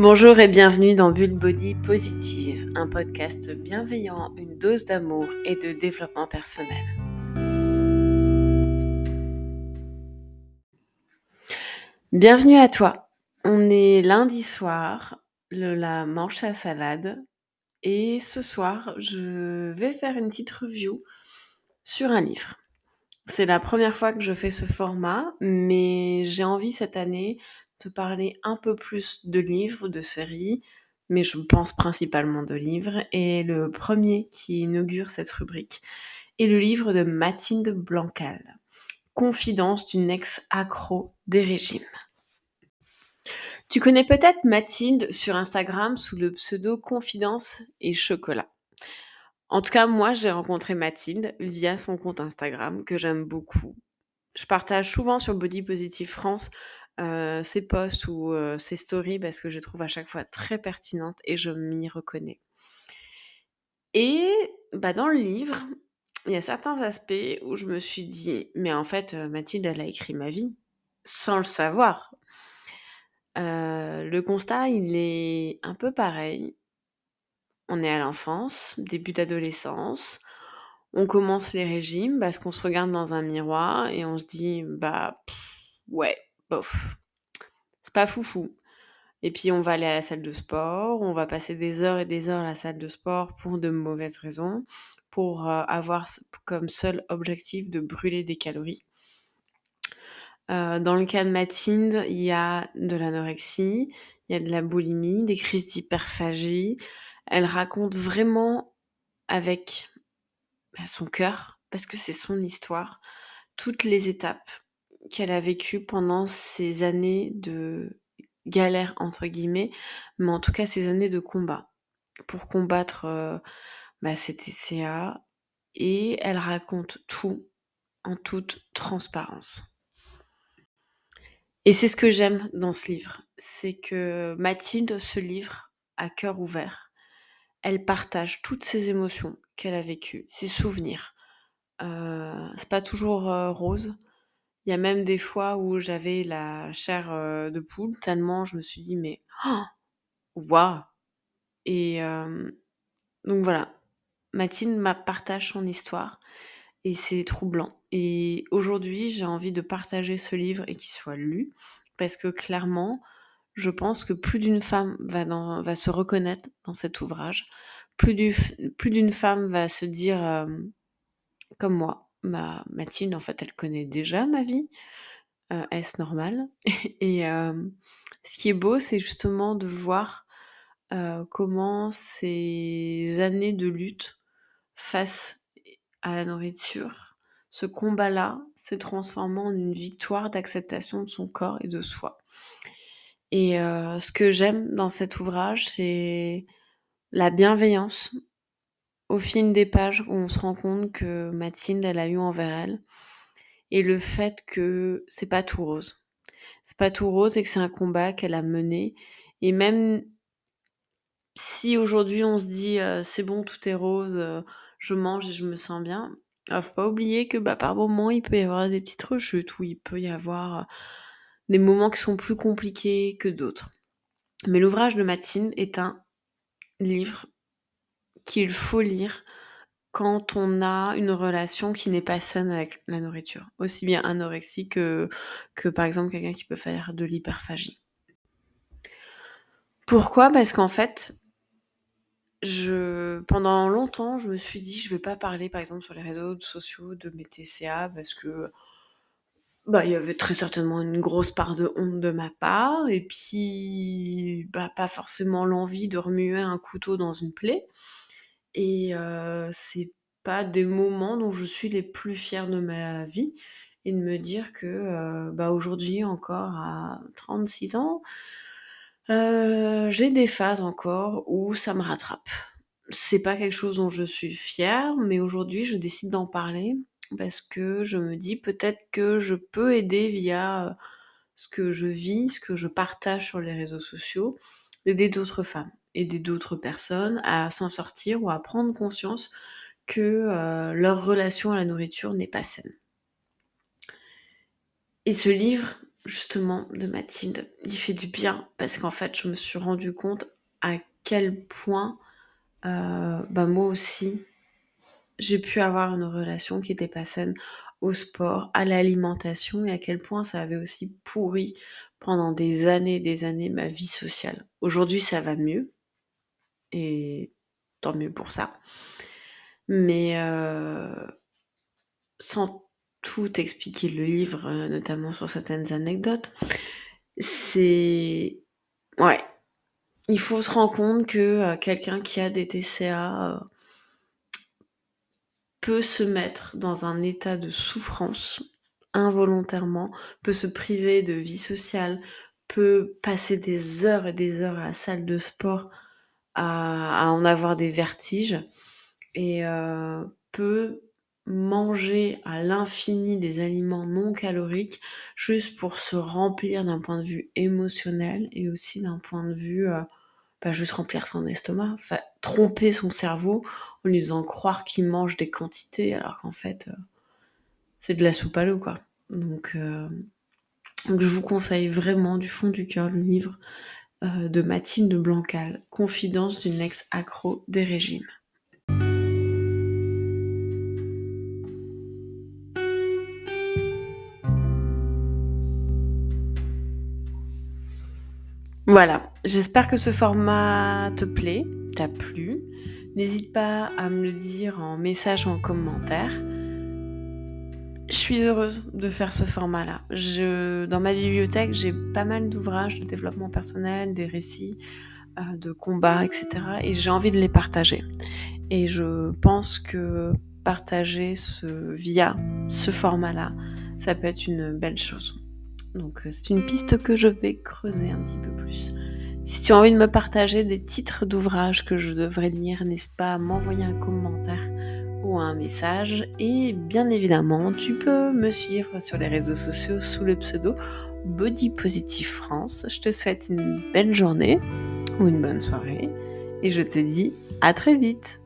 Bonjour et bienvenue dans Bulle Body Positive, un podcast bienveillant, une dose d'amour et de développement personnel. Bienvenue à toi. On est lundi soir, la manche à salade, et ce soir, je vais faire une petite review sur un livre. C'est la première fois que je fais ce format, mais j'ai envie cette année te parler un peu plus de livres, de séries, mais je pense principalement de livres. Et le premier qui inaugure cette rubrique est le livre de Mathilde Blancal, Confidence d'une ex-accro des régimes. Tu connais peut-être Mathilde sur Instagram sous le pseudo Confidence et Chocolat. En tout cas, moi, j'ai rencontré Mathilde via son compte Instagram que j'aime beaucoup. Je partage souvent sur Body Positive France euh, ses posts ou euh, ses stories parce que je trouve à chaque fois très pertinentes et je m'y reconnais. Et bah, dans le livre, il y a certains aspects où je me suis dit, mais en fait, euh, Mathilde, elle a écrit ma vie sans le savoir. le constat, il est un peu pareil. On est à l'enfance, début d'adolescence. On commence les régimes parce qu'on se regarde dans un miroir et on se dit, bah, ouais, bof, c'est pas foufou. Et puis on va aller à la salle de sport, on va passer des heures et des heures à la salle de sport pour de mauvaises raisons, pour euh, avoir comme seul objectif de brûler des calories. Euh, dans le cas de Mathilde, il y a de l'anorexie, il y a de la boulimie, des crises d'hyperphagie, elle raconte vraiment avec bah, son cœur, parce que c'est son histoire, toutes les étapes qu'elle a vécues pendant ces années de galère entre guillemets, mais en tout cas ces années de combat pour combattre euh, bah, et elle raconte tout en toute transparence. Et c'est ce que j'aime dans ce livre, c'est que Mathilde se livre à cœur ouvert elle partage toutes ses émotions qu'elle a vécues, ses souvenirs. Euh, c'est pas toujours euh, rose. Il y a même des fois où j'avais la chair euh, de poule, tellement je me suis dit, mais oh, waouh! Et donc voilà, Mathilde m'a partage son histoire et c'est troublant. Et aujourd'hui, j'ai envie de partager ce livre et qu'il soit lu parce que clairement, je pense que plus d'une femme va, va se reconnaître dans cet ouvrage, plus, d'une femme va se dire, euh, comme moi, ma Mathilde, en fait, elle connaît déjà ma vie, euh, est-ce normal? Et ce qui est beau, c'est justement de voir comment ces années de lutte face à la nourriture, ce combat-là s'est transformé en une victoire d'acceptation de son corps et de soi. Et ce que j'aime dans cet ouvrage, c'est la bienveillance. Au fil des pages, on se rend compte que Mathilde, elle a eu envers elle. Et le fait que c'est pas tout rose. C'est pas tout rose et que c'est un combat qu'elle a mené. Et même si aujourd'hui on se dit euh, c'est bon, tout est rose, euh, je mange et je me sens bien, il faut pas oublier que bah, par moments il peut y avoir des petites rechutes où il peut y avoir des moments qui sont plus compliqués que d'autres. Mais l'ouvrage de Mathilde est un livre qu'il faut lire quand on a une relation qui n'est pas saine avec la nourriture. Aussi bien anorexie que, que par exemple quelqu'un qui peut faire de l'hyperphagie. Pourquoi? Parce qu'en fait, je, pendant longtemps, je me suis dit, je ne vais pas parler par exemple sur les réseaux sociaux de mes TCA parce que bah, il y avait très certainement une grosse part de honte de ma part et puis, bah, pas forcément l'envie de remuer un couteau dans une plaie et c'est pas des moments dont je suis les plus fière de ma vie et de me dire que, bah, aujourd'hui encore à 36 ans, j'ai des phases encore où ça me rattrape. C'est pas quelque chose dont je suis fière, mais aujourd'hui je décide d'en parler parce que je me dis peut-être que je peux aider via ce que je vis, ce que je partage sur les réseaux sociaux, aider d'autres femmes, aider d'autres personnes à s'en sortir ou à prendre conscience que leur relation à la nourriture n'est pas saine. Et ce livre, justement de Mathilde, il fait du bien parce qu'en fait, je me suis rendu compte à quel point euh, bah moi aussi, j'ai pu avoir une relation qui était pas saine au sport, à l'alimentation et à quel point ça avait aussi pourri pendant des années et des années ma vie sociale. Aujourd'hui, ça va mieux et tant mieux pour ça. Mais euh, sans tout expliquer le livre, euh, notamment sur certaines anecdotes, c'est... Ouais. Il faut se rendre compte que euh, quelqu'un qui a des TCA peut se mettre dans un état de souffrance involontairement, peut se priver de vie sociale, peut passer des heures et des heures à la salle de sport à, en avoir des vertiges et euh, peut manger à l'infini des aliments non caloriques juste pour se remplir d'un point de vue émotionnel et aussi d'un point de vue euh, pas juste remplir son estomac, tromper son cerveau en lui faisant croire qu'il mange des quantités alors qu'en fait euh, c'est de la soupe à l'eau quoi. Donc, donc, je vous conseille vraiment du fond du cœur le livre euh, de Mathilde Blancal, Confidence d'une ex-accro des régimes. Voilà, j'espère que ce format te plaît, t'a plu. N'hésite pas à me le dire en message ou en commentaire. Je suis heureuse de faire ce format-là. Dans ma bibliothèque, j'ai pas mal d'ouvrages de développement personnel, des récits euh, de combats, etc. Et j'ai envie de les partager. Et je pense que partager ce, via ce format-là, ça peut être une belle chose. Donc euh, c'est une piste que je vais creuser un petit peu plus. Si tu as envie de me partager des titres d'ouvrages que je devrais lire, n'hésite pas à m'envoyer un commentaire un message. Et bien évidemment, tu peux me suivre sur les réseaux sociaux sous le pseudo Body Positive France. Je te souhaite une belle journée ou une bonne soirée et je te dis à très vite.